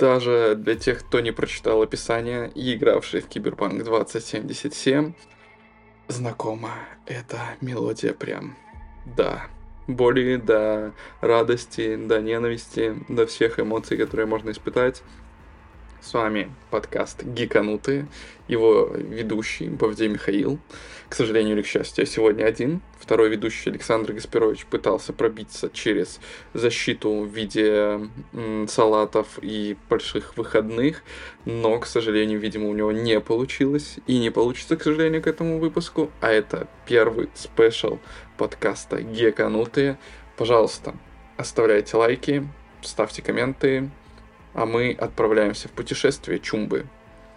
даже для тех, кто не прочитал описание и игравший в Киберпанк 2077, знакома эта мелодия прям. Да, боли, до радости, до ненависти, до всех эмоций, которые можно испытать. С вами подкаст «Гиканутые», его ведущий Бавдей Михаил. К сожалению или к счастью, я сегодня один. Второй ведущий Александр Гаспирович пытался пробиться через защиту в виде салатов и больших выходных, но, к сожалению, видимо, у него не получилось и не получится, к сожалению, к этому выпуску. А это первый спешл подкаста «Геканутые». Пожалуйста, оставляйте лайки, ставьте комменты, а мы отправляемся в путешествие Чумбы.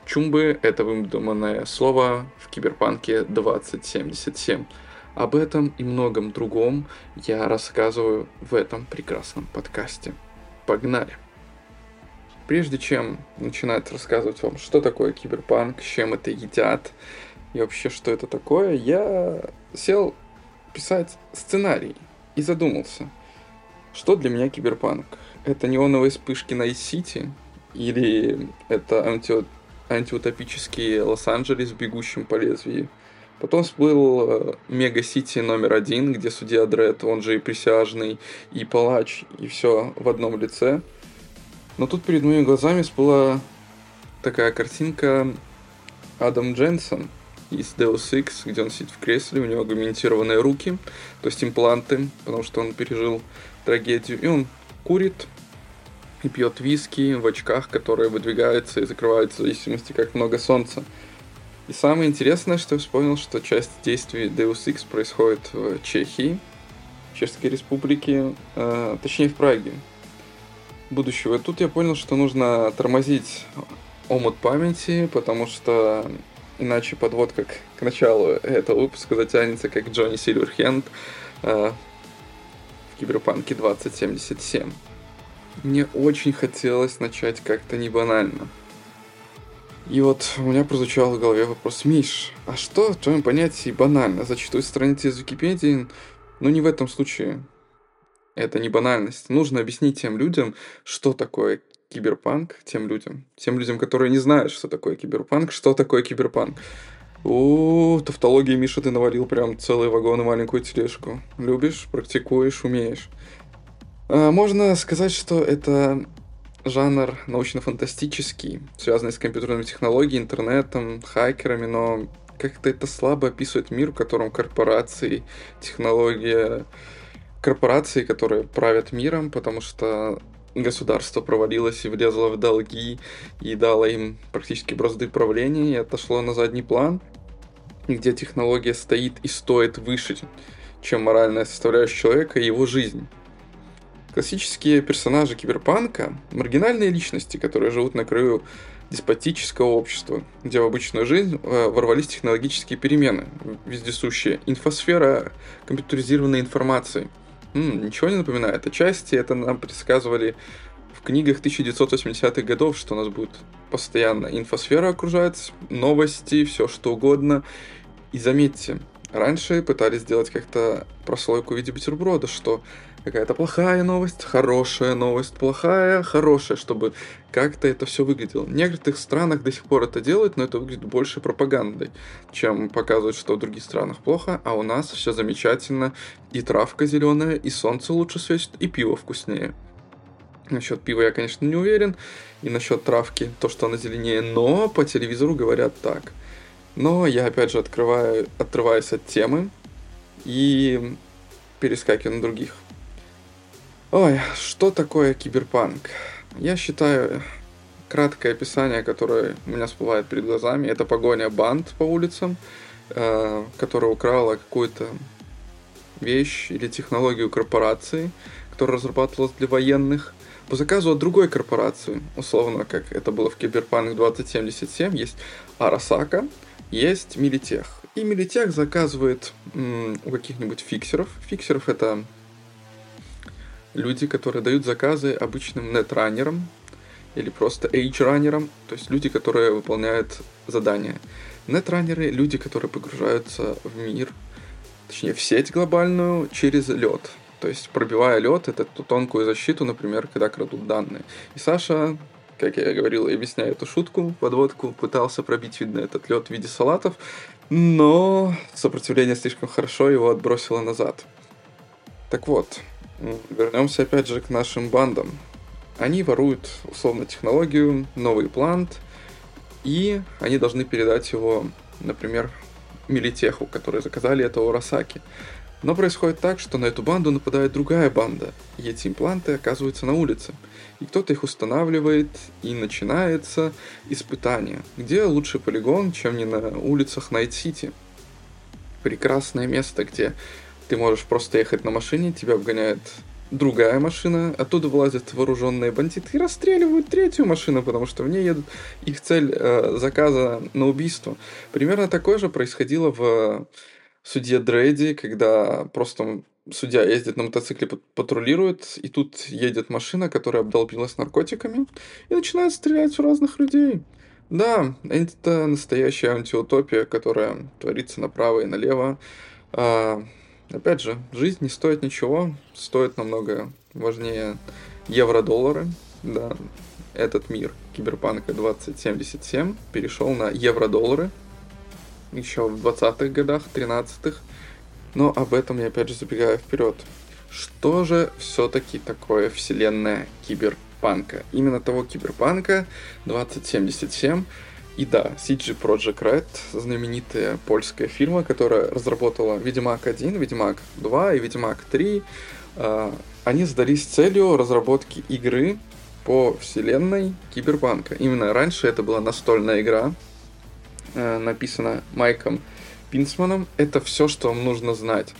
Чумбы — это выдуманное слово в Киберпанке 2077. Об этом и многом другом я рассказываю в этом прекрасном подкасте. Погнали! Прежде чем начинать рассказывать вам, что такое киберпанк, с чем это едят и вообще что это такое, я сел писать сценарий и задумался, что для меня киберпанк это неоновые вспышки на Сити или это анти антиутопический Лос-Анджелес, бегущим по лезвию. Потом всплыл э, Мега-Сити номер один, где судья Дред, он же и присяжный, и палач, и все в одном лице. Но тут перед моими глазами всплыла такая картинка Адам Дженсон из Deus Ex, где он сидит в кресле, у него агментированные руки, то есть импланты, потому что он пережил трагедию, и он курит и пьет виски в очках, которые выдвигаются и закрываются в зависимости, как много солнца. И самое интересное, что я вспомнил, что часть действий Deus Ex происходит в Чехии, Чешской Республике, э, точнее в Праге будущего. И тут я понял, что нужно тормозить омут памяти, потому что иначе подводка к, к началу этого выпуска затянется, как Джонни Сильверхенд э, в Киберпанке 2077. Мне очень хотелось начать как-то не банально. И вот у меня прозвучал в голове вопрос, Миш, а что в твоем понятии банально? Зачитывать страницы из Википедии? Ну не в этом случае. Это не банальность. Нужно объяснить тем людям, что такое киберпанк, тем людям. Тем людям, которые не знают, что такое киберпанк, что такое киберпанк. О, тавтологии, Миша, ты навалил прям целый вагон и маленькую тележку. Любишь, практикуешь, умеешь. А, можно сказать, что это жанр научно-фантастический, связанный с компьютерными технологиями, интернетом, хакерами, но как-то это слабо описывает мир, в котором корпорации, технология, корпорации, которые правят миром, потому что государство провалилось и влезло в долги и дало им практически бразды правления и отошло на задний план, где технология стоит и стоит выше, чем моральная составляющая человека и его жизнь. Классические персонажи киберпанка – маргинальные личности, которые живут на краю деспотического общества, где в обычную жизнь э, ворвались технологические перемены, вездесущие, инфосфера компьютеризированной информации. М-м, ничего не напоминает. Отчасти это нам предсказывали в книгах 1980-х годов, что у нас будет постоянно инфосфера окружать, новости, все что угодно. И заметьте, раньше пытались сделать как-то прослойку в виде бутерброда, что какая-то плохая новость, хорошая новость, плохая, хорошая, чтобы как-то это все выглядело. В некоторых странах до сих пор это делают, но это выглядит больше пропагандой, чем показывают, что в других странах плохо, а у нас все замечательно, и травка зеленая, и солнце лучше светит, и пиво вкуснее. Насчет пива я, конечно, не уверен, и насчет травки, то, что она зеленее, но по телевизору говорят так. Но я, опять же, открываю, отрываюсь от темы и перескакиваю на других Ой, что такое киберпанк? Я считаю, краткое описание, которое у меня всплывает перед глазами, это погоня банд по улицам, э, которая украла какую-то вещь или технологию корпорации, которая разрабатывалась для военных, по заказу от другой корпорации, условно, как это было в Киберпанк 2077, есть Арасака, есть Милитех. И Милитех заказывает м, у каких-нибудь фиксеров. Фиксеров это люди, которые дают заказы обычным нетранерам или просто age-раннерам, то есть люди, которые выполняют задания. Нетранеры — люди, которые погружаются в мир, точнее в сеть глобальную через лед. То есть пробивая лед, это ту тонкую защиту, например, когда крадут данные. И Саша, как я говорил, я объясняю эту шутку, подводку, пытался пробить, видно, этот лед в виде салатов, но сопротивление слишком хорошо его отбросило назад. Так вот, вернемся опять же к нашим бандам. Они воруют, условно, технологию, новый плант, и они должны передать его, например, Милитеху, которые заказали это у Росаки. Но происходит так, что на эту банду нападает другая банда, и эти импланты оказываются на улице. И кто-то их устанавливает, и начинается испытание. Где лучший полигон, чем не на улицах Найт-Сити? Прекрасное место, где ты можешь просто ехать на машине, тебя обгоняет другая машина, оттуда вылазят вооруженные бандиты и расстреливают третью машину, потому что в ней едут их цель э, заказа на убийство. Примерно такое же происходило в судье Дредде, когда просто судья ездит на мотоцикле, патрулирует, и тут едет машина, которая обдолбилась наркотиками, и начинает стрелять в разных людей. Да, это настоящая антиутопия, которая творится направо и налево. Опять же, жизнь не стоит ничего, стоит намного важнее евро-доллары. Да, этот мир киберпанка 2077 перешел на евро-доллары, еще в 20-х годах, 13-х. Но об этом я опять же забегаю вперед. Что же все-таки такое вселенная киберпанка? Именно того киберпанка 2077 и да, CG Project Red, знаменитая польская фирма, которая разработала Ведьмак 1, Ведьмак 2 и Ведьмак 3, а, они задались целью разработки игры по вселенной Киберпанка. Именно раньше это была настольная игра, Э, написано Майком Пинсманом. Это все, что вам нужно знать.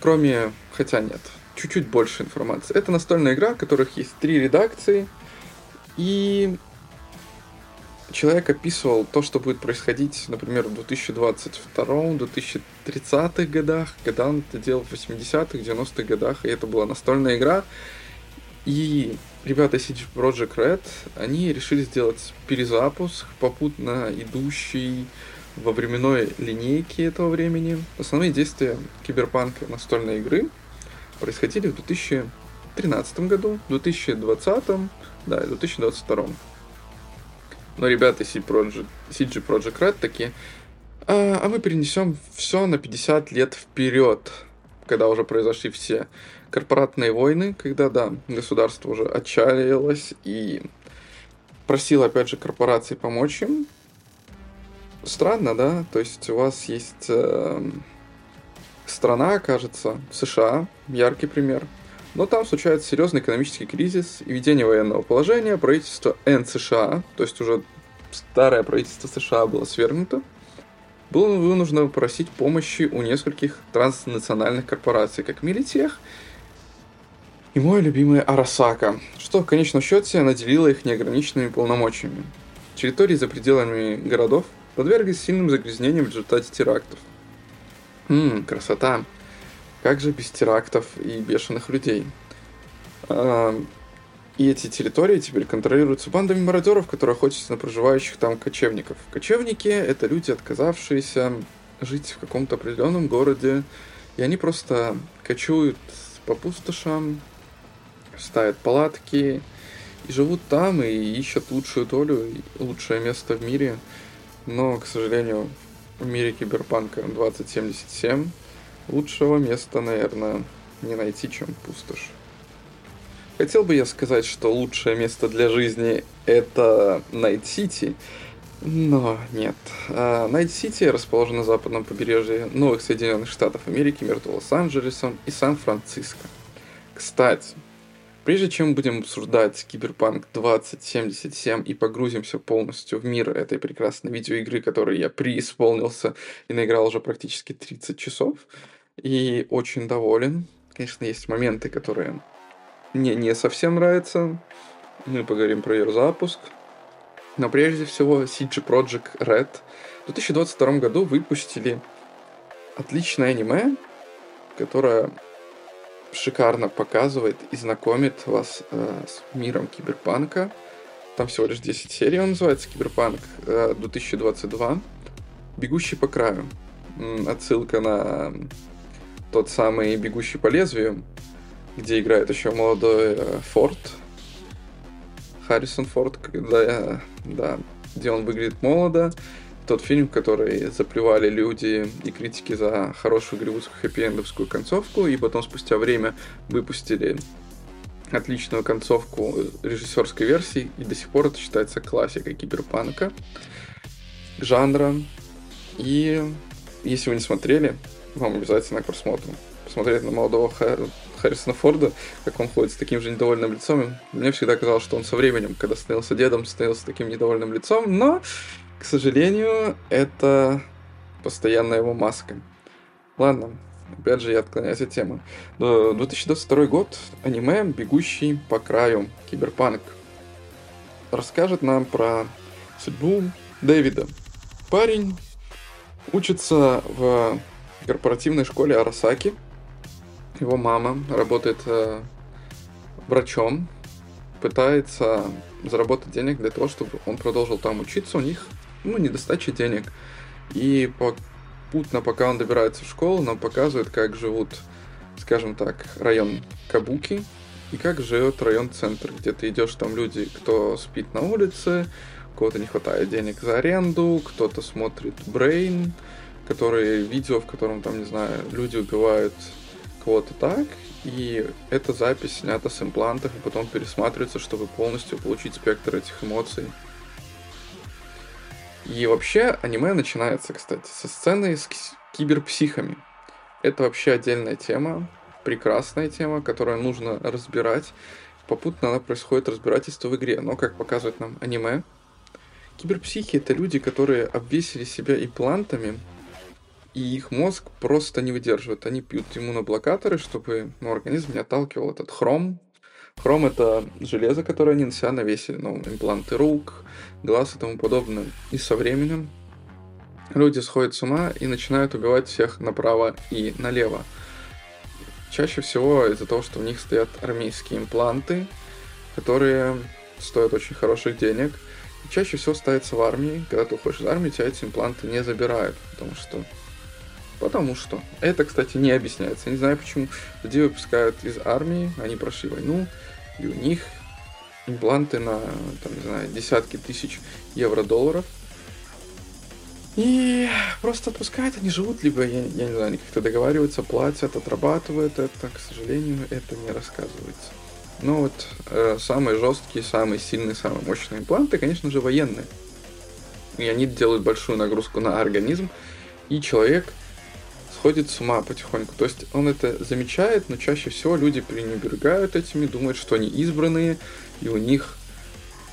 Кроме, хотя нет, чуть-чуть больше информации. Это настольная игра, в которых есть три редакции. И человек описывал то, что будет происходить, например, в 2022-2030 годах, когда он это делал в 80-х, 90-х годах, и это была настольная игра. И ребята CD Project Red, они решили сделать перезапуск, попутно идущий во временной линейке этого времени. Основные действия киберпанка настольной игры происходили в 2013 году, 2020, да, и 2022. Но ребята CD Project, CG Project Red такие, а, а мы перенесем все на 50 лет вперед, когда уже произошли все корпоратные войны, когда, да, государство уже отчаялось и просило, опять же, корпорации помочь им. Странно, да? То есть у вас есть э, страна, кажется, США, яркий пример, но там случается серьезный экономический кризис и введение военного положения, правительство НСША, то есть уже старое правительство США было свергнуто, было вынуждено просить помощи у нескольких транснациональных корпораций, как Милитех и мой любимый Арасака, что в конечном счете наделило их неограниченными полномочиями. Территории за пределами городов подверглись сильным загрязнениям в результате терактов. Ммм, красота. Как же без терактов и бешеных людей? А, и эти территории теперь контролируются бандами мародеров, которые охотятся на проживающих там кочевников. Кочевники — это люди, отказавшиеся жить в каком-то определенном городе, и они просто кочуют по пустошам, ставят палатки и живут там, и ищут лучшую долю, лучшее место в мире. Но, к сожалению, в мире киберпанка 2077 лучшего места, наверное, не найти, чем пустошь. Хотел бы я сказать, что лучшее место для жизни это Найт-Сити, но нет. Найт-Сити расположен на западном побережье Новых Соединенных Штатов Америки между Лос-Анджелесом и Сан-Франциско. Кстати, Прежде чем будем обсуждать Киберпанк 2077 и погрузимся полностью в мир этой прекрасной видеоигры, которой я преисполнился и наиграл уже практически 30 часов, и очень доволен. Конечно, есть моменты, которые мне не совсем нравятся. Мы поговорим про ее запуск. Но прежде всего, CG Project Red в 2022 году выпустили отличное аниме, которое шикарно показывает и знакомит вас э, с миром киберпанка. Там всего лишь 10 серий, он называется Киберпанк э, 2022. Бегущий по краю. Отсылка на тот самый Бегущий по лезвию, где играет еще молодой э, Форд. Харрисон Форд, когда, да, где он выглядит молодо. Тот фильм, который заплевали люди и критики за хорошую голливудскую хэппи-эндовскую концовку, и потом спустя время выпустили отличную концовку режиссерской версии, и до сих пор это считается классикой киберпанка жанра. И если вы не смотрели, вам обязательно к просмотру. Посмотреть на молодого Харрисона Форда, как он ходит с таким же недовольным лицом. Мне всегда казалось, что он со временем, когда становился дедом, становился таким недовольным лицом, но, к сожалению, это постоянная его маска. Ладно, опять же я отклоняюсь от темы. 2022 год, аниме «Бегущий по краю», киберпанк, расскажет нам про судьбу Дэвида. Парень учится в корпоративной школе Арасаки – его мама работает э, врачом, пытается заработать денег для того, чтобы он продолжил там учиться. У них, ну, недостача денег. И попутно, пока он добирается в школу, нам показывают, как живут, скажем так, район Кабуки и как живет район Центр, где ты идешь, там люди, кто спит на улице, кого-то не хватает денег за аренду, кто-то смотрит Brain, которые видео, в котором там, не знаю, люди убивают кого-то так, и эта запись снята с имплантов и потом пересматривается, чтобы полностью получить спектр этих эмоций. И вообще аниме начинается, кстати, со сцены с киберпсихами. Это вообще отдельная тема, прекрасная тема, которую нужно разбирать. Попутно она происходит разбирательство в игре, но, как показывает нам аниме, киберпсихи — это люди, которые обвесили себя имплантами, и их мозг просто не выдерживает. Они пьют иммуноблокаторы, чтобы ну, организм не отталкивал этот хром. Хром — это железо, которое они на себя навесили, ну, импланты рук, глаз и тому подобное. И со временем люди сходят с ума и начинают убивать всех направо и налево. Чаще всего из-за того, что у них стоят армейские импланты, которые стоят очень хороших денег. И чаще всего ставятся в армии. Когда ты уходишь из армии, тебя эти импланты не забирают, потому что Потому что. Это, кстати, не объясняется. Я не знаю, почему людей выпускают из армии, они прошли войну, и у них импланты на, там, не знаю, десятки тысяч евро-долларов. И просто отпускают, они живут, либо, я, я не знаю, они как-то договариваются, платят, отрабатывают это. К сожалению, это не рассказывается. Но вот э, самые жесткие, самые сильные, самые мощные импланты, конечно же, военные. И они делают большую нагрузку на организм, и человек сходит с ума потихоньку. То есть он это замечает, но чаще всего люди пренебрегают этими, думают, что они избранные, и у них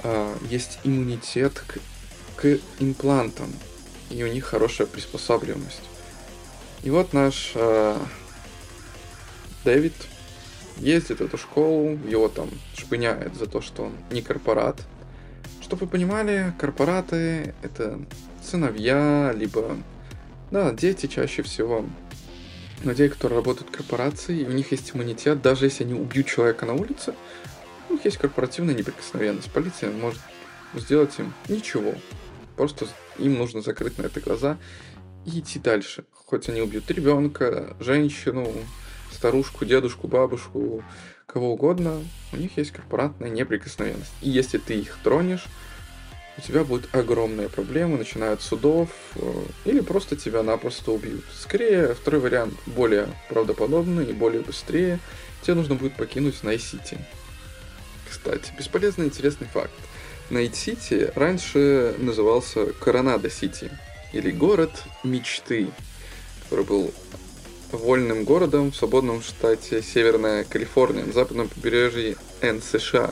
э, есть иммунитет к, к имплантам, и у них хорошая приспосабливаемость. И вот наш э, Дэвид ездит в эту школу, его там шпыняет за то, что он не корпорат. Чтобы вы понимали, корпораты это сыновья, либо да, дети чаще всего людей, которые работают в корпорации, и у них есть иммунитет, даже если они убьют человека на улице, у них есть корпоративная неприкосновенность. Полиция может сделать им ничего. Просто им нужно закрыть на это глаза и идти дальше. Хоть они убьют ребенка, женщину, старушку, дедушку, бабушку, кого угодно, у них есть корпоратная неприкосновенность. И если ты их тронешь, у тебя будет огромная проблема, начиная от судов, э, или просто тебя напросто убьют. Скорее, второй вариант более правдоподобный и более быстрее. Тебе нужно будет покинуть Найт-Сити. Кстати, бесполезный интересный факт. Найт-Сити раньше назывался Коронадо-Сити, или город мечты, который был вольным городом в свободном штате Северная Калифорния, на западном побережье НСША,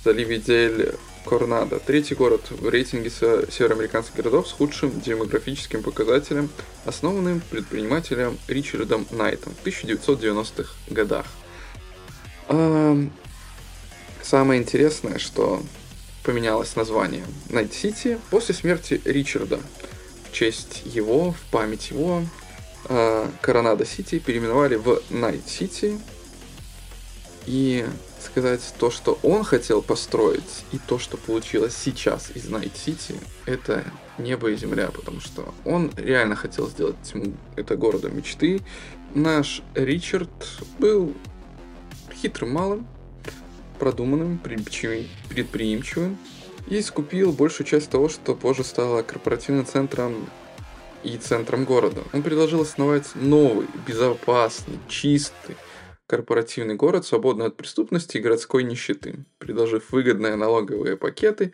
в заливе Дель Коронадо. Третий город в рейтинге североамериканских городов с худшим демографическим показателем, основанным предпринимателем Ричардом Найтом в 1990-х годах. Самое интересное, что поменялось название Найт-Сити после смерти Ричарда. В честь его, в память его, Коронадо-Сити переименовали в Найт-Сити. И сказать, то, что он хотел построить, и то, что получилось сейчас из Night City, это небо и земля, потому что он реально хотел сделать тьму. Это городом мечты. Наш Ричард был хитрым малым, продуманным, предприимчивым и скупил большую часть того, что позже стало корпоративным центром и центром города. Он предложил основать новый, безопасный, чистый, корпоративный город, свободный от преступности и городской нищеты, предложив выгодные налоговые пакеты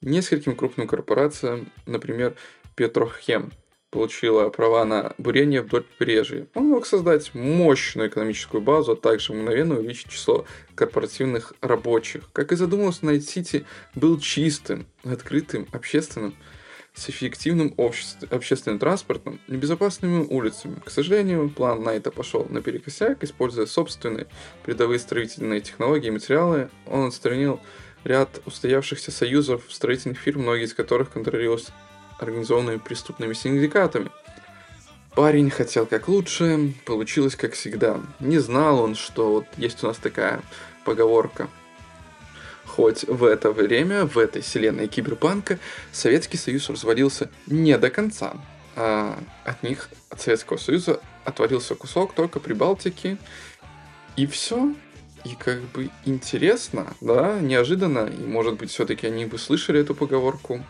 нескольким крупным корпорациям, например, Петрохем, получила права на бурение вдоль побережья. Он мог создать мощную экономическую базу, а также мгновенно увеличить число корпоративных рабочих. Как и задумалось, Найт-Сити был чистым, открытым, общественным, с эффективным обществ... общественным транспортом и безопасными улицами. К сожалению, план Найта пошел наперекосяк, используя собственные передовые строительные технологии и материалы, он отстранил ряд устоявшихся союзов строительных фирм, многие из которых контролировались организованными преступными синдикатами. Парень хотел как лучше, получилось как всегда. Не знал он, что вот есть у нас такая поговорка. Хоть в это время, в этой вселенной киберпанка, Советский Союз развалился не до конца. А от них, от Советского Союза, отвалился кусок только при Балтике. И все. И как бы интересно, да, неожиданно. И может быть, все-таки они бы слышали эту поговорку.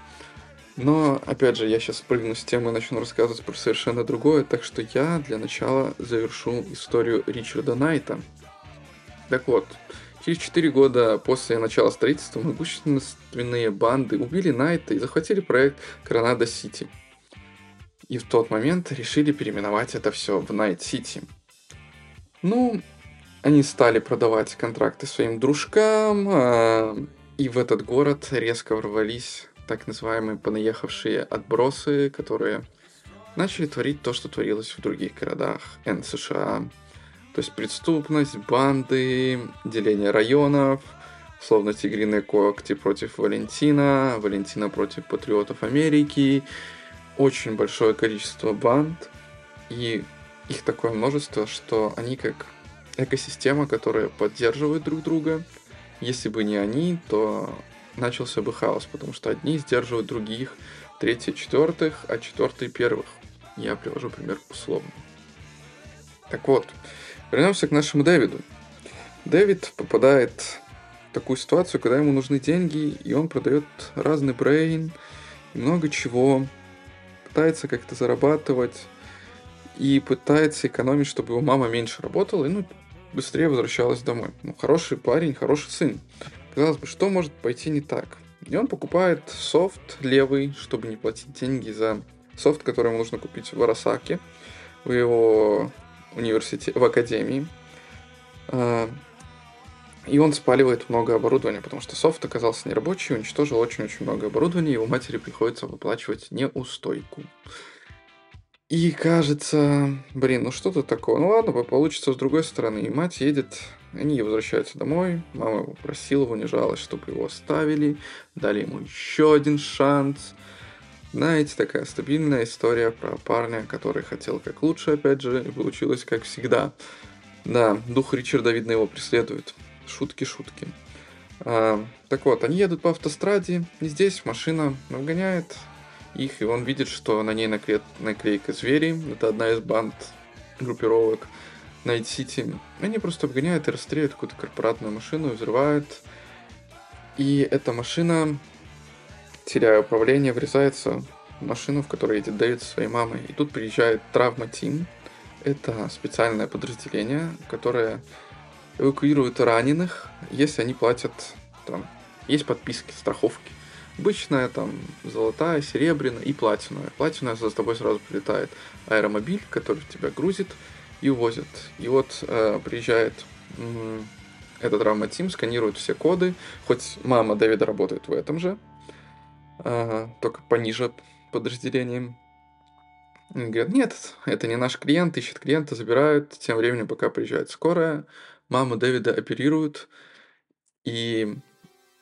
Но, опять же, я сейчас прыгну с темы и начну рассказывать про совершенно другое, так что я для начала завершу историю Ричарда Найта. Так вот, через 4 года после начала строительства могущественные банды убили Найта и захватили проект Гранада Сити. И в тот момент решили переименовать это все в Найт Сити. Ну, они стали продавать контракты своим дружкам, а, и в этот город резко ворвались так называемые понаехавшие отбросы, которые начали творить то, что творилось в других городах Н США. То есть преступность, банды, деление районов, словно тигриные когти против Валентина, Валентина против патриотов Америки, очень большое количество банд, и их такое множество, что они как экосистема, которая поддерживает друг друга. Если бы не они, то начался бы хаос, потому что одни сдерживают других, третьи четвертых, а четвертые первых. Я привожу пример условно. Так вот, вернемся к нашему Дэвиду. Дэвид попадает в такую ситуацию, когда ему нужны деньги, и он продает разный брейн, много чего, пытается как-то зарабатывать и пытается экономить, чтобы его мама меньше работала и ну, быстрее возвращалась домой. Ну, хороший парень, хороший сын. Казалось бы, что может пойти не так? И он покупает софт левый, чтобы не платить деньги за софт, который ему нужно купить в Арасаке, в его университете, в академии. А, и он спаливает много оборудования, потому что софт оказался нерабочий, уничтожил очень-очень много оборудования, его матери приходится выплачивать неустойку. И кажется, блин, ну что-то такое. Ну ладно, получится с другой стороны. И мать едет они возвращаются домой, мама его просила, унижалась, чтобы его оставили, дали ему еще один шанс. Знаете, такая стабильная история про парня, который хотел как лучше, опять же, и получилось как всегда. Да, дух Ричарда, видно, его преследует. Шутки-шутки. А, так вот, они едут по автостраде, и здесь машина нагоняет их, и он видит, что на ней накле... наклейка звери. Это одна из банд группировок. Найт-Сити, они просто обгоняют и расстреливают какую-то корпоратную машину, взрывают. И эта машина, теряя управление, врезается в машину, в которой едет Дэвид со своей мамой. И тут приезжает Trauma Team. Это специальное подразделение, которое эвакуирует раненых, если они платят там, есть подписки, страховки. Обычная там золотая, серебряная и платиновая. Платиновая за тобой сразу прилетает аэромобиль, который тебя грузит, и увозят. И вот э, приезжает э, этот травма-тим, сканирует все коды, хоть мама Дэвида работает в этом же, только пониже подразделением. И говорят, нет, это не наш клиент, ищет клиента, забирают. Тем временем, пока приезжает скорая, маму Дэвида оперируют, и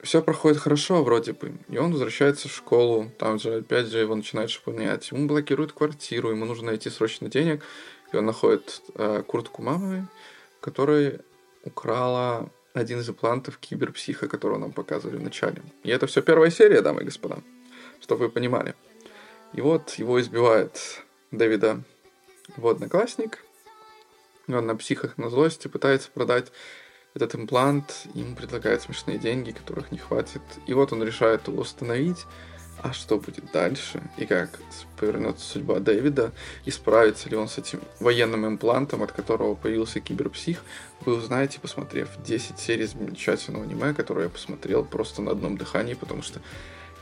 все проходит хорошо вроде бы. И он возвращается в школу, там же опять же его начинают шпынять. Ему блокируют квартиру, ему нужно найти срочно денег. И он находит э, куртку мамы, которая украла один из имплантов киберпсиха, которого нам показывали в начале. И это все первая серия, дамы и господа, чтобы вы понимали. И вот его избивает Дэвида его одноклассник. Он на психах, на злости пытается продать этот имплант, им предлагают смешные деньги, которых не хватит. И вот он решает его установить. А что будет дальше? И как повернется судьба Дэвида? И справится ли он с этим военным имплантом, от которого появился киберпсих? Вы узнаете, посмотрев 10 серий замечательного аниме, которое я посмотрел просто на одном дыхании, потому что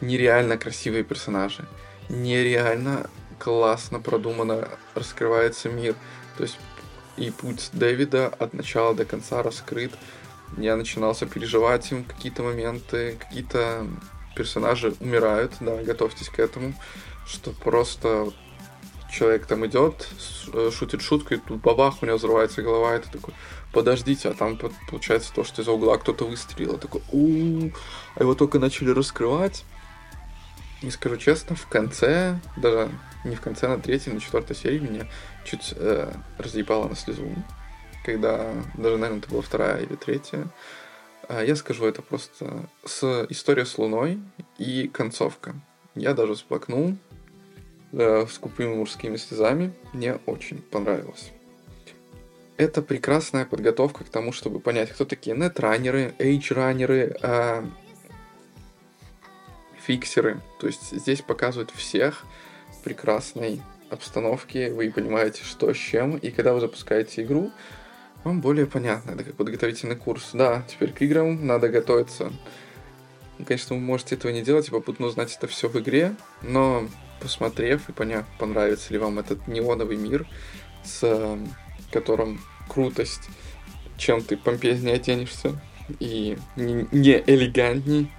нереально красивые персонажи. Нереально классно продуманно раскрывается мир. То есть и путь Дэвида от начала до конца раскрыт. Я начинал сопереживать им какие-то моменты, какие-то персонажи умирают, да, готовьтесь к этому, что просто человек там идет, э, шутит шутку, и тут бабах, у него взрывается голова, и ты такой, подождите, а там получается то, что из-за угла кто-то выстрелил, такой, у а его только начали раскрывать. И скажу честно, в конце, даже не в конце, на третьей, на четвертой серии меня чуть э, разъебало на слезу, когда даже, наверное, это была вторая или третья. А я скажу это просто с история с Луной и концовка. Я даже всплакнул э, с купыми мужскими слезами. Мне очень понравилось. Это прекрасная подготовка к тому, чтобы понять, кто такие нетранеры, эйдж-раннеры, э, фиксеры. То есть здесь показывают всех в прекрасной обстановке, вы понимаете, что с чем, и когда вы запускаете игру, вам более понятно. Это как подготовительный курс. Да, теперь к играм надо готовиться. Конечно, вы можете этого не делать и попутно узнать это все в игре, но посмотрев и поняв, понравится ли вам этот неоновый мир, с которым крутость, чем ты помпезнее оденешься, и не элегантней,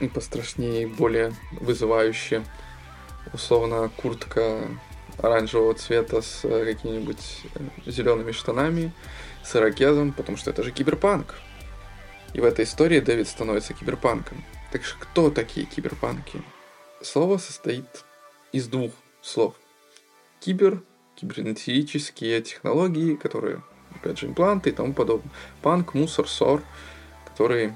и пострашнее, и более вызывающе. Условно, куртка оранжевого цвета с э, какими-нибудь э, зелеными штанами, с ирокезом, потому что это же киберпанк. И в этой истории Дэвид становится киберпанком. Так что кто такие киберпанки? Слово состоит из двух слов. Кибер, кибернетические технологии, которые, опять же, импланты и тому подобное. Панк, мусор, сор, который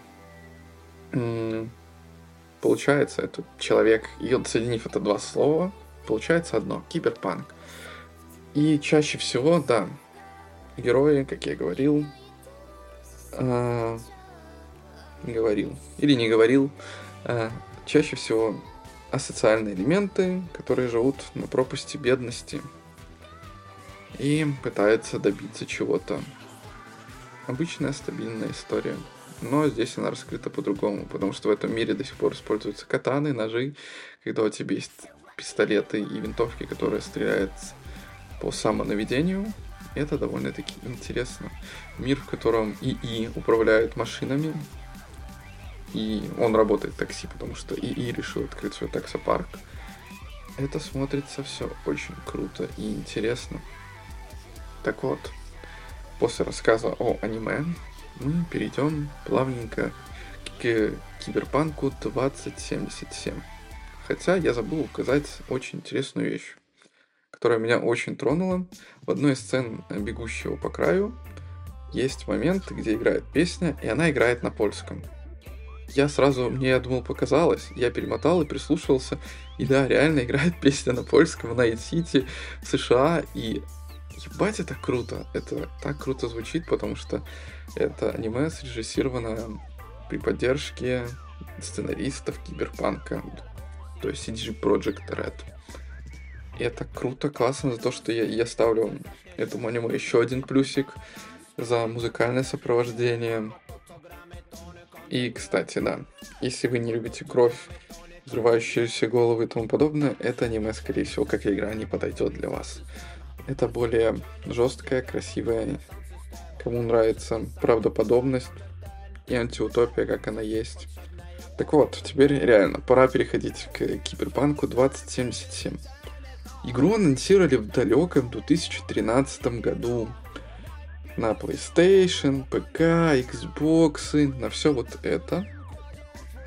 получается, это человек, и соединив это два слова, получается одно, киберпанк. И чаще всего, да, герои, как я говорил, э, говорил или не говорил, э, чаще всего асоциальные элементы, которые живут на пропасти бедности и пытаются добиться чего-то. Обычная стабильная история. Но здесь она раскрыта по-другому, потому что в этом мире до сих пор используются катаны, ножи, когда у тебя есть пистолеты и винтовки, которые стреляют по самонаведению. Это довольно-таки интересно. Мир, в котором ИИ управляет машинами, и он работает такси, потому что ИИ решил открыть свой таксопарк. Это смотрится все очень круто и интересно. Так вот, после рассказа о аниме, мы перейдем плавненько к Киберпанку 2077. Хотя я забыл указать очень интересную вещь, которая меня очень тронула. В одной из сцен «Бегущего по краю» есть момент, где играет песня, и она играет на польском. Я сразу, мне, я думал, показалось, я перемотал и прислушивался, и да, реально играет песня на польском в City в США, и ебать, это круто, это так круто звучит, потому что это аниме срежиссировано при поддержке сценаристов киберпанка, то есть CG Project Red. И это круто, классно за то, что я, я ставлю этому аниме еще один плюсик за музыкальное сопровождение. И, кстати, да, если вы не любите кровь, взрывающиеся головы и тому подобное, это аниме, скорее всего, как игра, не подойдет для вас. Это более жесткая, красивая, кому нравится правдоподобность и антиутопия, как она есть. Так вот, теперь реально, пора переходить к Киберпанку 2077. Игру анонсировали в далеком 2013 году на PlayStation, ПК, Xbox, на все вот это.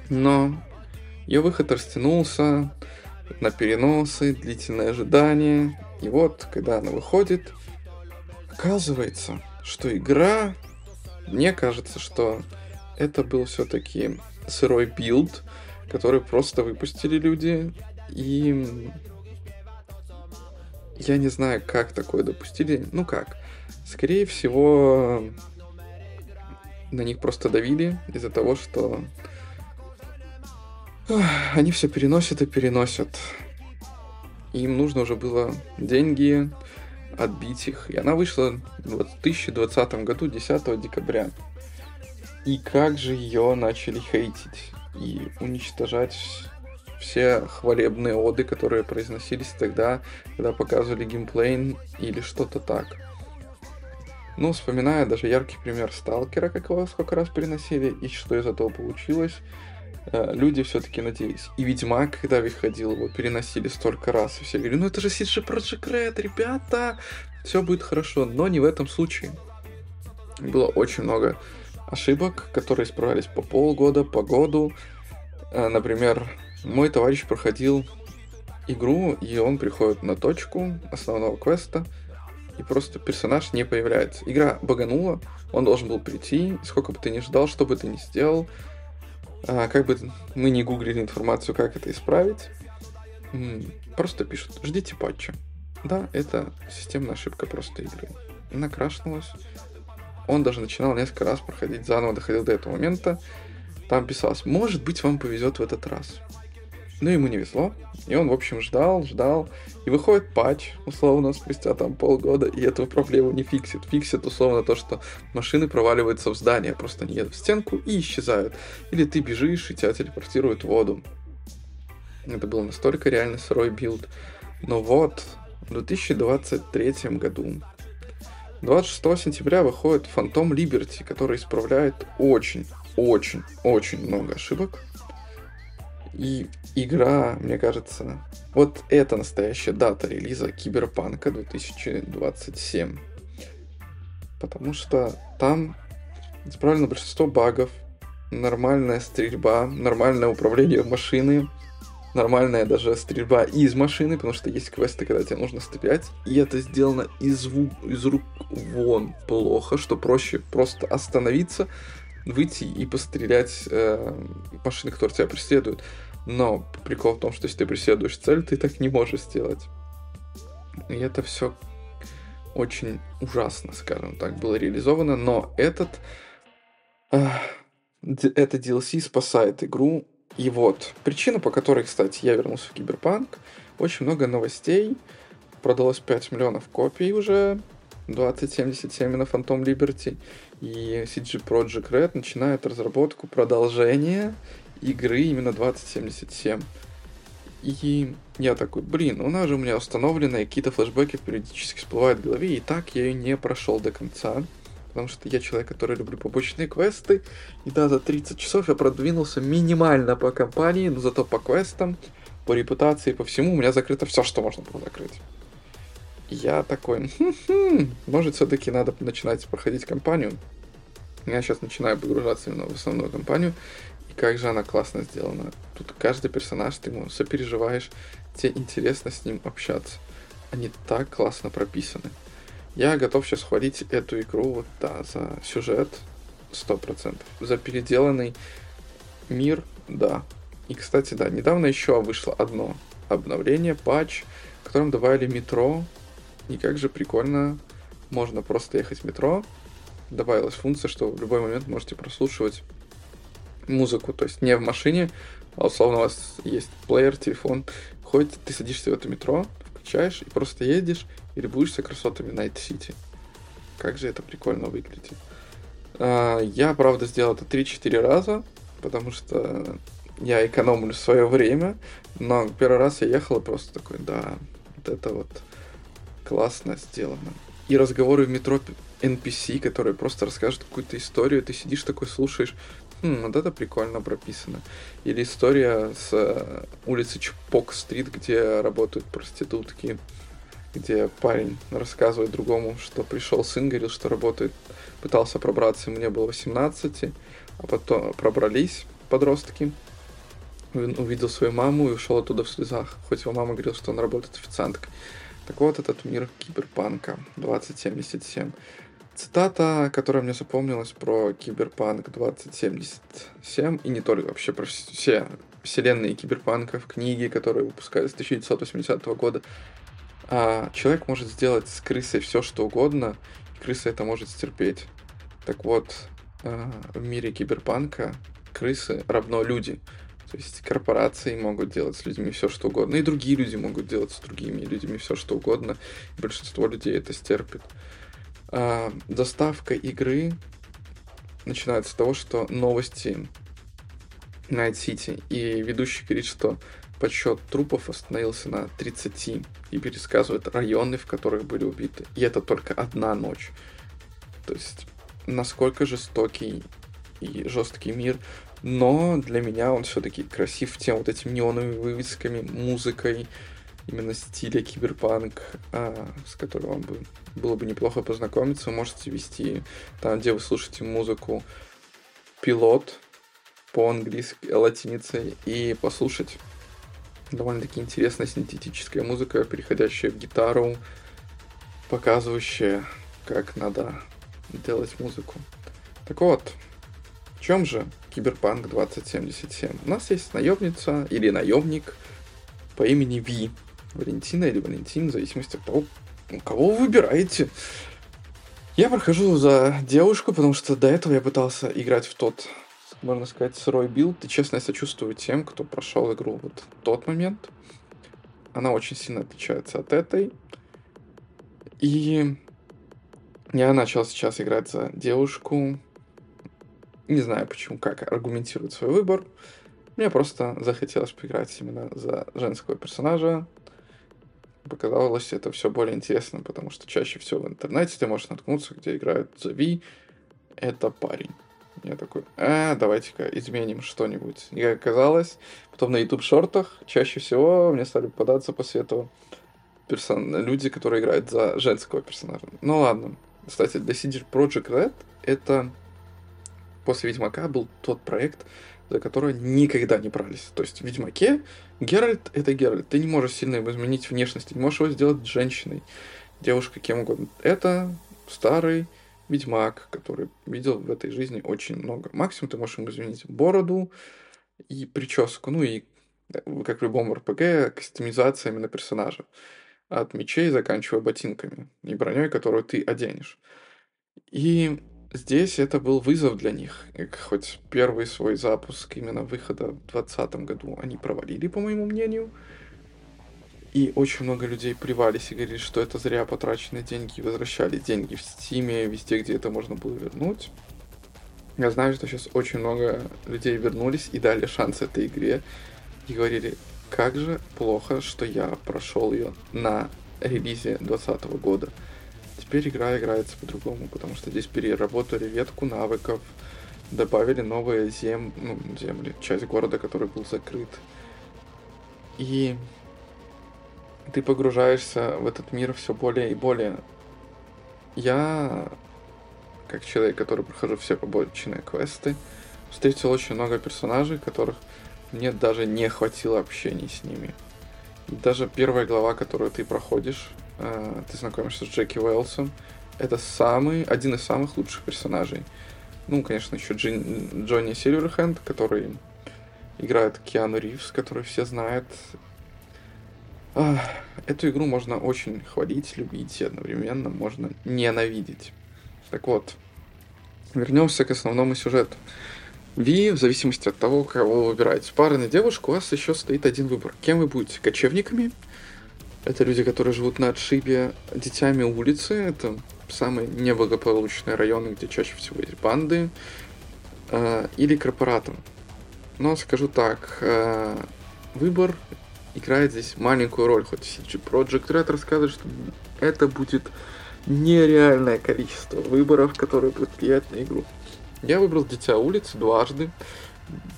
Но ее выход растянулся на переносы, длительное ожидание. И вот, когда она выходит, оказывается, что игра, мне кажется, что это был все-таки сырой build, который просто выпустили люди. И я не знаю, как такое допустили. Ну как? Скорее всего, на них просто давили из-за того, что они все переносят и переносят. Им нужно уже было деньги, отбить их. И она вышла в 2020 году, 10 декабря. И как же ее начали хейтить и уничтожать все хвалебные оды, которые произносились тогда, когда показывали геймплей или что-то так. Ну, вспоминая даже яркий пример Сталкера, как его сколько раз переносили, и что из этого получилось, э, люди все-таки надеялись. И Ведьмак, когда выходил, его переносили столько раз, и все говорили, ну это же CG Project Red, ребята, все будет хорошо. Но не в этом случае. Было очень много ошибок, которые исправлялись по полгода, по году. Э, например, мой товарищ проходил игру, и он приходит на точку основного квеста, и просто персонаж не появляется. Игра баганула, он должен был прийти, сколько бы ты ни ждал, что бы ты ни сделал, а, как бы мы не гуглили информацию, как это исправить, просто пишут, ждите патча. Да, это системная ошибка просто игры. Она крашнулась. Он даже начинал несколько раз проходить заново, доходил до этого момента. Там писалось, может быть, вам повезет в этот раз. Но ему не везло, и он, в общем, ждал, ждал, и выходит патч, условно, спустя там полгода, и эту проблему не фиксит. Фиксит, условно, то, что машины проваливаются в здание, просто они едут в стенку и исчезают. Или ты бежишь, и тебя телепортируют в воду. Это был настолько реально сырой build. Но вот, в 2023 году 26 сентября выходит Phantom Liberty, который исправляет очень, очень, очень много ошибок. И игра, мне кажется, вот это настоящая дата релиза Киберпанка 2027. Потому что там исправлено большинство багов, нормальная стрельба, нормальное управление машины, нормальная даже стрельба из машины, потому что есть квесты, когда тебе нужно стрелять, и это сделано из, из рук вон плохо, что проще просто остановиться, выйти и пострелять э, машины, которые тебя преследуют. Но прикол в том, что если ты преследуешь цель, ты так не можешь сделать. И это все очень ужасно, скажем так, было реализовано, но этот... Э, это DLC спасает игру и вот, причина, по которой, кстати, я вернулся в Киберпанк, очень много новостей, продалось 5 миллионов копий уже, 2077 на Phantom Liberty, и CG Project Red начинает разработку продолжения игры именно 2077. И я такой, блин, у нас же у меня установлены какие-то флешбеки периодически всплывают в голове, и так я ее не прошел до конца потому что я человек, который люблю побочные квесты, и да, за 30 часов я продвинулся минимально по компании, но зато по квестам, по репутации, по всему у меня закрыто все, что можно было закрыть. я такой, хм-хм, может, все-таки надо начинать проходить кампанию. Я сейчас начинаю погружаться именно в основную кампанию, и как же она классно сделана. Тут каждый персонаж, ты ему сопереживаешь, тебе интересно с ним общаться. Они так классно прописаны. Я готов сейчас хвалить эту игру вот, да, за сюжет 100%. За переделанный мир, да. И, кстати, да, недавно еще вышло одно обновление, патч, в котором добавили метро. И как же прикольно, можно просто ехать в метро. Добавилась функция, что в любой момент можете прослушивать музыку, то есть не в машине, а условно у вас есть плеер, телефон, ходит, ты садишься в это метро, включаешь и просто едешь и любуешься красотами Найт-Сити. Как же это прикольно выглядит. А, я, правда, сделал это 3-4 раза, потому что я экономлю свое время, но первый раз я ехал и просто такой, да, вот это вот классно сделано. И разговоры в метро NPC, которые просто расскажут какую-то историю, ты сидишь такой, слушаешь, хм, вот это прикольно прописано. Или история с э, улицы Чпок-стрит, где работают проститутки где парень рассказывает другому, что пришел сын, говорил, что работает, пытался пробраться, ему не было 18, а потом пробрались подростки, увидел свою маму и ушел оттуда в слезах, хоть его мама говорила, что он работает официанткой. Так вот, этот мир киберпанка 2077. Цитата, которая мне запомнилась про Киберпанк 2077, и не только, вообще про все вселенные киберпанка в книге, которые выпускались с 1980 года, а человек может сделать с крысой все, что угодно, и крыса это может стерпеть. Так вот, э, в мире киберпанка крысы равно люди. То есть корпорации могут делать с людьми все, что угодно, и другие люди могут делать с другими людьми все, что угодно. И большинство людей это стерпит. А, доставка игры начинается с того, что новости Night City, и ведущий говорит, что подсчет трупов остановился на 30 и пересказывает районы, в которых были убиты. И это только одна ночь. То есть, насколько жестокий и жесткий мир, но для меня он все-таки красив тем вот этими неоновыми вывесками, музыкой, именно стиля киберпанк, а, с которым вам бы, было бы неплохо познакомиться. Вы можете вести там, где вы слушаете музыку, пилот по-английски, латиницей, и послушать довольно-таки интересная синтетическая музыка, переходящая в гитару, показывающая, как надо делать музыку. Так вот, в чем же Киберпанк 2077? У нас есть наемница или наемник по имени Ви. Валентина или Валентин, в зависимости от того, кого вы выбираете. Я прохожу за девушку, потому что до этого я пытался играть в тот, можно сказать, сырой билд. И честно, я сочувствую тем, кто прошел игру вот в тот момент. Она очень сильно отличается от этой. И я начал сейчас играть за девушку. Не знаю почему, как аргументирует свой выбор. Мне просто захотелось поиграть именно за женского персонажа показалось это все более интересно, потому что чаще всего в интернете ты можешь наткнуться, где играют The V, это парень. Я такой, а, давайте-ка изменим что-нибудь. И оказалось, потом на YouTube шортах чаще всего мне стали попадаться после этого персон... люди, которые играют за женского персонажа. Ну ладно. Кстати, для CD Project Red это после Ведьмака был тот проект, за который никогда не брались. То есть в Ведьмаке Геральт — это Геральт. Ты не можешь сильно его изменить внешность, ты не можешь его сделать женщиной, девушкой, кем угодно. Это старый ведьмак, который видел в этой жизни очень много. Максимум ты можешь ему изменить бороду и прическу, ну и, как в любом РПГ, кастомизация именно персонажа. От мечей заканчивая ботинками и броней, которую ты оденешь. И Здесь это был вызов для них. Хоть первый свой запуск именно выхода в 2020 году они провалили, по моему мнению. И очень много людей плевались и говорили, что это зря потраченные деньги, возвращали деньги в Стиме, везде, где это можно было вернуть. Я знаю, что сейчас очень много людей вернулись и дали шанс этой игре. И говорили, как же плохо, что я прошел ее на релизе 2020 года. Теперь игра играется по-другому, потому что здесь переработали ветку навыков, добавили новые зем... ну, земли, часть города, который был закрыт. И ты погружаешься в этот мир все более и более. Я, как человек, который прохожу все побочные квесты, встретил очень много персонажей, которых мне даже не хватило общения с ними. Даже первая глава, которую ты проходишь, э, ты знакомишься с Джеки Уэллсом. Это самый, один из самых лучших персонажей. Ну, конечно, еще Джин, Джонни Сильверхенд, который играет Киану Ривз, который все знают. А, эту игру можно очень хвалить, любить и одновременно можно ненавидеть. Так вот, вернемся к основному сюжету. Ви, в зависимости от того, кого вы выбираете, пара на девушку, у вас еще стоит один выбор. Кем вы будете? Кочевниками? Это люди, которые живут на отшибе детьми улицы. Это самые неблагополучные районы, где чаще всего есть банды. Э, или корпоратом. Но скажу так, э, выбор играет здесь маленькую роль, хоть CG Project Red рассказывает, что это будет нереальное количество выборов, которые будут влиять на игру. Я выбрал Дитя улицы дважды,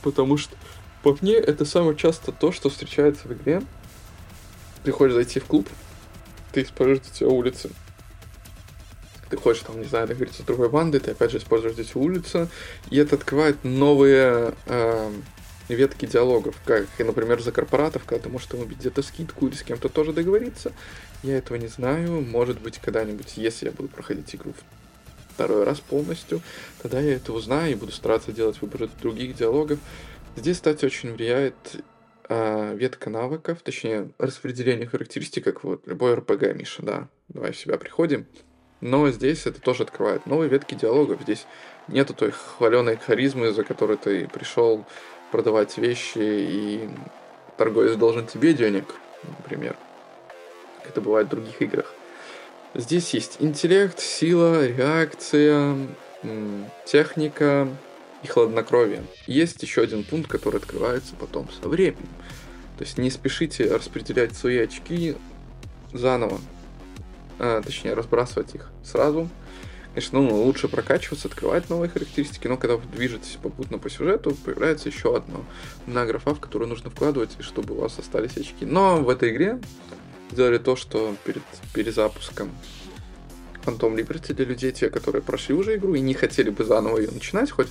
потому что по мне это самое часто то, что встречается в игре. Ты хочешь зайти в клуб, ты используешь Дитя улицы. Ты хочешь, там, не знаю, договориться с другой бандой, ты опять же используешь Дитя улицы, и это открывает новые э, ветки диалогов, как, например, за корпоратов, когда ты можешь там убить где-то скидку или с кем-то тоже договориться. Я этого не знаю. Может быть, когда-нибудь, если я буду проходить игру второй раз полностью, тогда я это узнаю и буду стараться делать выбор других диалогов. Здесь, кстати, очень влияет э, ветка навыков, точнее, распределение характеристик, как вот любой РПГ, Миша, да. Давай в себя приходим. Но здесь это тоже открывает новые ветки диалогов. Здесь нету той хваленой харизмы, за которой ты пришел продавать вещи, и торговец должен тебе денег, например. Как это бывает в других играх. Здесь есть интеллект, сила, реакция, техника и хладнокровие. Есть еще один пункт, который открывается потом со временем. То есть не спешите распределять свои очки заново. А, точнее, разбрасывать их сразу. Конечно, ну, лучше прокачиваться, открывать новые характеристики, но когда вы движетесь попутно по сюжету, появляется еще одна, одна графа, в которую нужно вкладывать, чтобы у вас остались очки. Но в этой игре сделали то, что перед перезапуском Phantom Liberty для людей, те, которые прошли уже игру и не хотели бы заново ее начинать, хоть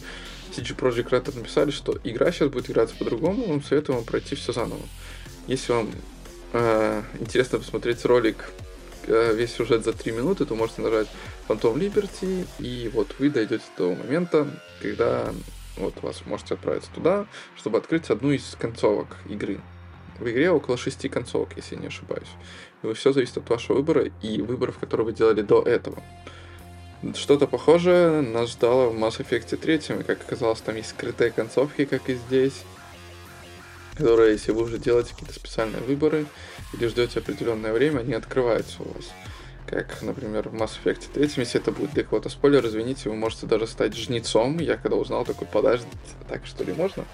CG Project Red написали, что игра сейчас будет играться по-другому, вам советую вам пройти все заново. Если вам э, интересно посмотреть ролик весь сюжет за 3 минуты, то можете нажать Phantom Liberty, и вот вы дойдете до момента, когда вот вас можете отправиться туда, чтобы открыть одну из концовок игры. В игре около шести концовок, если я не ошибаюсь. И все зависит от вашего выбора и выборов, которые вы делали до этого. Что-то похожее нас ждало в Mass Effect 3, и как оказалось, там есть скрытые концовки, как и здесь, которые, если вы уже делаете какие-то специальные выборы или ждете определенное время, они открываются у вас. Как, например, в Mass Effect 3, если это будет для кого-то спойлер, извините, вы можете даже стать жнецом. Я когда узнал, такой, подождите, так что ли можно?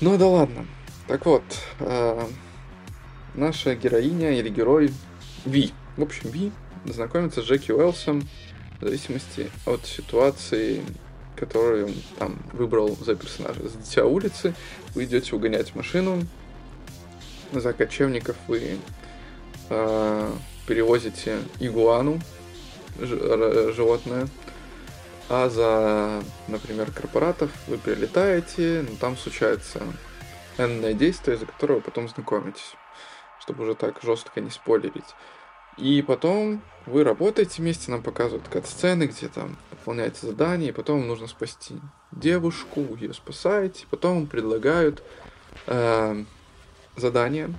Ну да ладно. Так вот, э, наша героиня или герой Ви. В общем, Ви знакомится с Джеки Уэлсом в зависимости от ситуации, которую он там выбрал за персонажа. С Дитя улицы вы идете угонять машину, за кочевников вы э, перевозите игуану, ж, животное, а за, например, корпоратов вы прилетаете, но там случается энное действие, за которого потом знакомитесь, чтобы уже так жестко не спойлерить. И потом вы работаете вместе, нам показывают кат-сцены, где там выполняете задание, и потом нужно спасти девушку, ее спасаете, потом предлагают э, задание,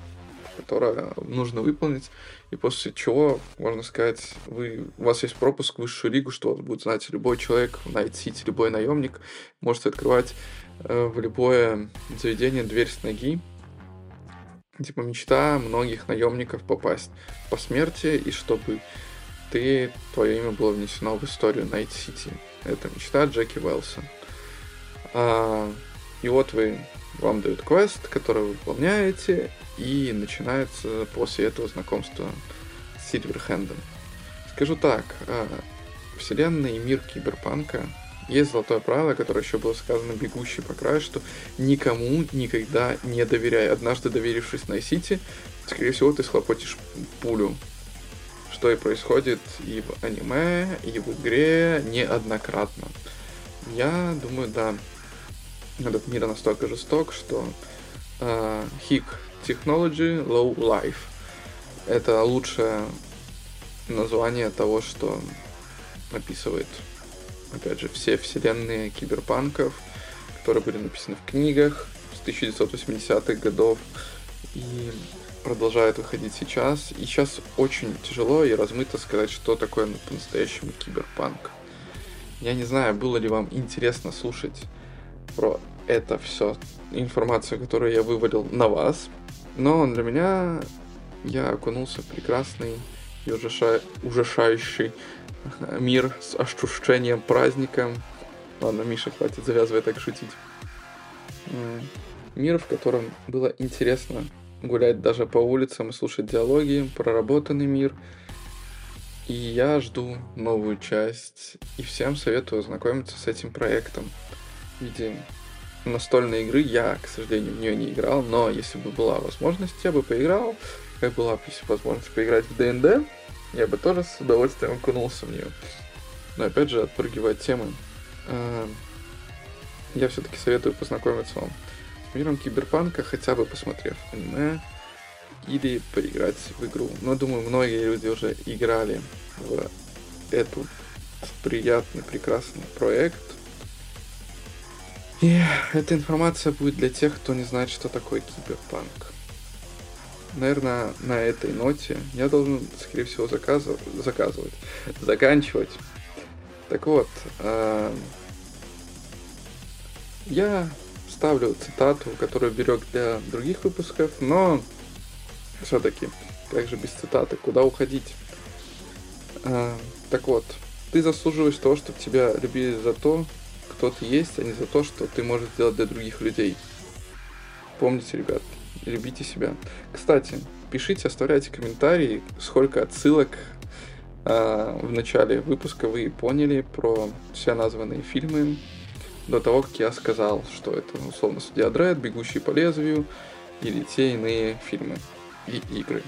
которое нужно выполнить, и после чего, можно сказать, вы, у вас есть пропуск в высшую лигу, что вас будет знать любой человек, City, любой наемник, можете открывать э, в любое заведение дверь с ноги, типа мечта многих наемников попасть по смерти и чтобы ты, твое имя было внесено в историю Найт Сити. Это мечта Джеки Уэлса. А, и вот вы, вам дают квест, который вы выполняете, и начинается после этого знакомство с Сильверхендом. Скажу так, а, вселенная и мир киберпанка есть золотое правило, которое еще было сказано «бегущий по краю», что никому никогда не доверяй. Однажды доверившись на Сити, скорее всего, ты схлопотишь пулю. Что и происходит и в аниме, и в игре неоднократно. Я думаю, да, этот мир настолько жесток, что uh, HIC Technology Low Life это лучшее название того, что описывает опять же, все вселенные киберпанков, которые были написаны в книгах с 1980-х годов и продолжают выходить сейчас. И сейчас очень тяжело и размыто сказать, что такое по-настоящему киберпанк. Я не знаю, было ли вам интересно слушать про это все, информацию, которую я вывалил на вас, но для меня я окунулся в прекрасный и ужасающий мир с ощущением праздника. Ладно, Миша, хватит, завязывай так шутить. Мир, в котором было интересно гулять даже по улицам и слушать диалоги, проработанный мир. И я жду новую часть. И всем советую ознакомиться с этим проектом. В виде настольной игры я, к сожалению, в нее не играл, но если бы была возможность, я бы поиграл. Как была бы возможность поиграть в ДНД, я бы тоже с удовольствием окунулся в нее. Но опять же, отпрыгивая от темы, э, я все-таки советую познакомиться вам с миром киберпанка, хотя бы посмотрев аниме или поиграть в игру. Но думаю, многие люди уже играли в эту приятный, прекрасный проект. И эта информация будет для тех, кто не знает, что такое киберпанк. Наверное, на этой ноте я должен, скорее всего, заказывать, заказывать заканчивать. Так вот, э, я ставлю цитату, которую берег для других выпусков, но все-таки, как же без цитаты, куда уходить? Э, так вот, ты заслуживаешь того, чтобы тебя любили за то, кто ты есть, а не за то, что ты можешь сделать для других людей. Помните, ребят, любите себя. Кстати, пишите, оставляйте комментарии, сколько отсылок э, в начале выпуска вы поняли про все названные фильмы до того, как я сказал, что это условно Судья Дред, Бегущий по лезвию или те иные фильмы и игры.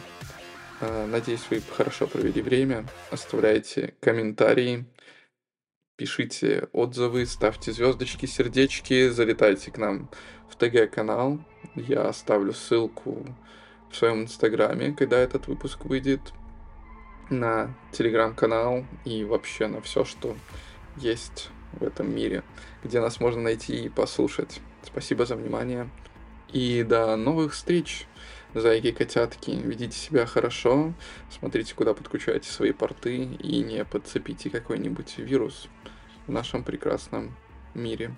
Э, надеюсь, вы хорошо провели время. Оставляйте комментарии, пишите отзывы, ставьте звездочки, сердечки, залетайте к нам в ТГ-канал. Я оставлю ссылку в своем инстаграме, когда этот выпуск выйдет, на телеграм-канал и вообще на все, что есть в этом мире, где нас можно найти и послушать. Спасибо за внимание. И до новых встреч! Зайки, котятки, ведите себя хорошо, смотрите, куда подключаете свои порты и не подцепите какой-нибудь вирус в нашем прекрасном мире.